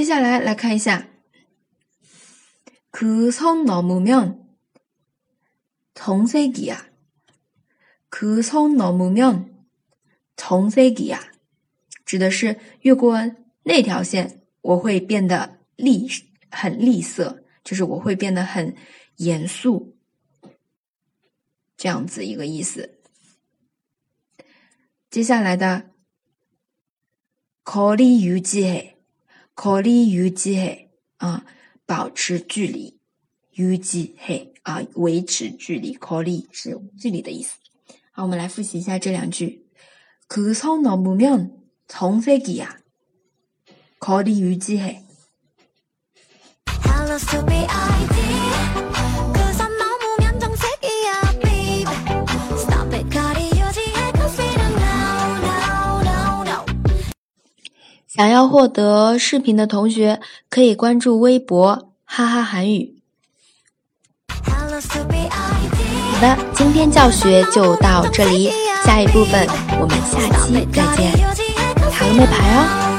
接下来来看一下，그선넘으면정색이 야。 그선넘으면정색이 야， 指的是越过那条线，我会变得厉很厉色，就是我会变得很严肃，这样子一个意思。接下来的거리유지 해， 거리유지 해， 啊，保持距离，유지 해， 啊，维持距离，거리是距离的意思。好，我们来复习一下这两句。그선넘으면정색이 야， 거리유지 해。 想要获得视频的同学，可以关注微博“哈哈韩语”。好的，今天教学就到这里，下一部分我们下期再见，塔个妹牌哦。